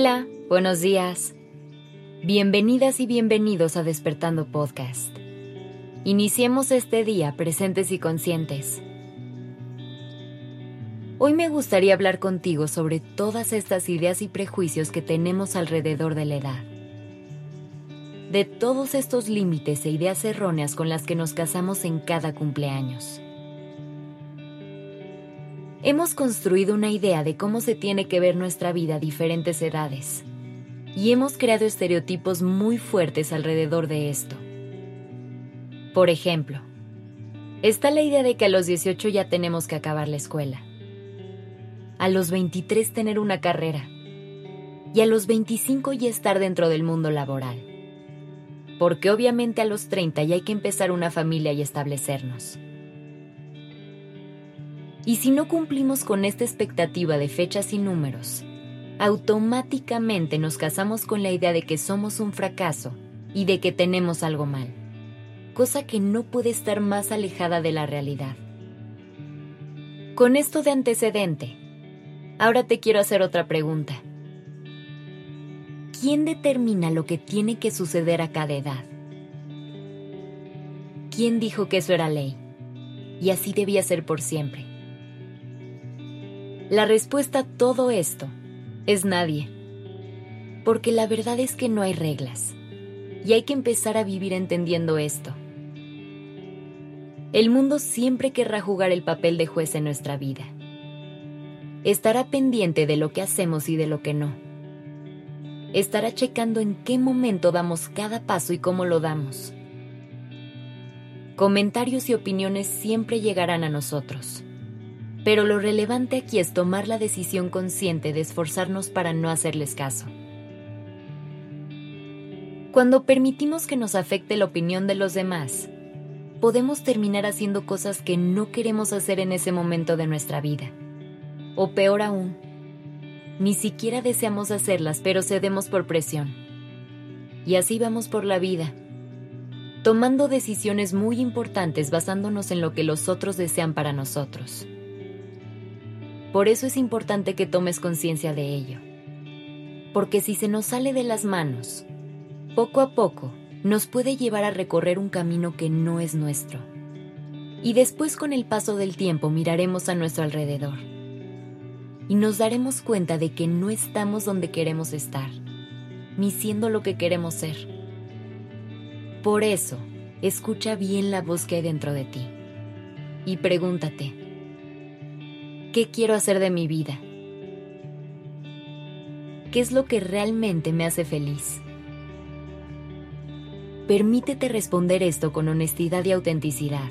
Hola, buenos días. Bienvenidas y bienvenidos a Despertando Podcast. Iniciemos este día presentes y conscientes. Hoy me gustaría hablar contigo sobre todas estas ideas y prejuicios que tenemos alrededor de la edad. De todos estos límites e ideas erróneas con las que nos casamos en cada cumpleaños. Hemos construido una idea de cómo se tiene que ver nuestra vida a diferentes edades y hemos creado estereotipos muy fuertes alrededor de esto. Por ejemplo, está la idea de que a los 18 ya tenemos que acabar la escuela, a los 23 tener una carrera y a los 25 ya estar dentro del mundo laboral, porque obviamente a los 30 ya hay que empezar una familia y establecernos. Y si no cumplimos con esta expectativa de fechas y números, automáticamente nos casamos con la idea de que somos un fracaso y de que tenemos algo mal, cosa que no puede estar más alejada de la realidad. Con esto de antecedente, ahora te quiero hacer otra pregunta. ¿Quién determina lo que tiene que suceder a cada edad? ¿Quién dijo que eso era ley? Y así debía ser por siempre. La respuesta a todo esto es nadie. Porque la verdad es que no hay reglas. Y hay que empezar a vivir entendiendo esto. El mundo siempre querrá jugar el papel de juez en nuestra vida. Estará pendiente de lo que hacemos y de lo que no. Estará checando en qué momento damos cada paso y cómo lo damos. Comentarios y opiniones siempre llegarán a nosotros pero lo relevante aquí es tomar la decisión consciente de esforzarnos para no hacerles caso. Cuando permitimos que nos afecte la opinión de los demás, podemos terminar haciendo cosas que no queremos hacer en ese momento de nuestra vida. O peor aún, ni siquiera deseamos hacerlas, pero cedemos por presión. Y así vamos por la vida, tomando decisiones muy importantes basándonos en lo que los otros desean para nosotros. Por eso es importante que tomes conciencia de ello. Porque si se nos sale de las manos, poco a poco nos puede llevar a recorrer un camino que no es nuestro. Y después con el paso del tiempo miraremos a nuestro alrededor. Y nos daremos cuenta de que no estamos donde queremos estar, ni siendo lo que queremos ser. Por eso, escucha bien la voz que hay dentro de ti. Y pregúntate, ¿Qué quiero hacer de mi vida? ¿Qué es lo que realmente me hace feliz? Permítete responder esto con honestidad y autenticidad.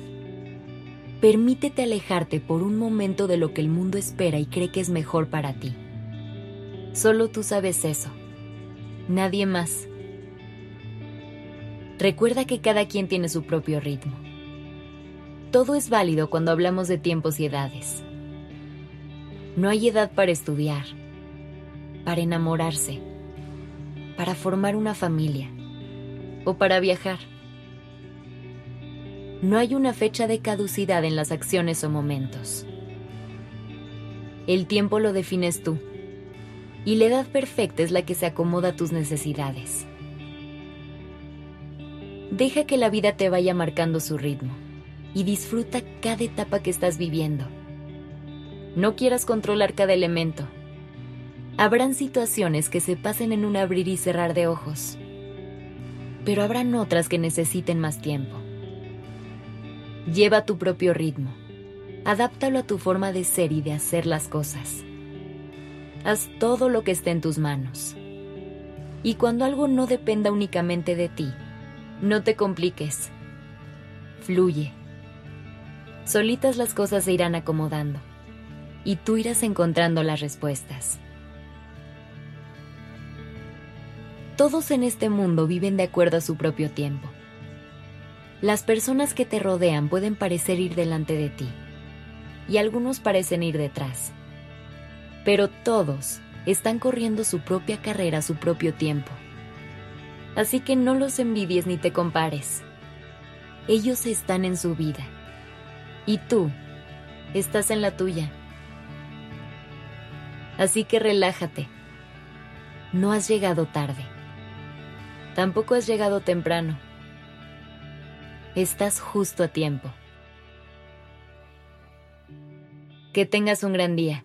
Permítete alejarte por un momento de lo que el mundo espera y cree que es mejor para ti. Solo tú sabes eso. Nadie más. Recuerda que cada quien tiene su propio ritmo. Todo es válido cuando hablamos de tiempos y edades. No hay edad para estudiar, para enamorarse, para formar una familia o para viajar. No hay una fecha de caducidad en las acciones o momentos. El tiempo lo defines tú y la edad perfecta es la que se acomoda a tus necesidades. Deja que la vida te vaya marcando su ritmo y disfruta cada etapa que estás viviendo no quieras controlar cada elemento. Habrán situaciones que se pasen en un abrir y cerrar de ojos, pero habrán otras que necesiten más tiempo. Lleva tu propio ritmo, adáptalo a tu forma de ser y de hacer las cosas. Haz todo lo que esté en tus manos. Y cuando algo no dependa únicamente de ti, no te compliques. Fluye. Solitas las cosas se irán acomodando y tú irás encontrando las respuestas. Todos en este mundo viven de acuerdo a su propio tiempo. Las personas que te rodean pueden parecer ir delante de ti y algunos parecen ir detrás, pero todos están corriendo su propia carrera a su propio tiempo. Así que no los envidies ni te compares. Ellos están en su vida y tú estás en la tuya. Así que relájate. No has llegado tarde. Tampoco has llegado temprano. Estás justo a tiempo. Que tengas un gran día.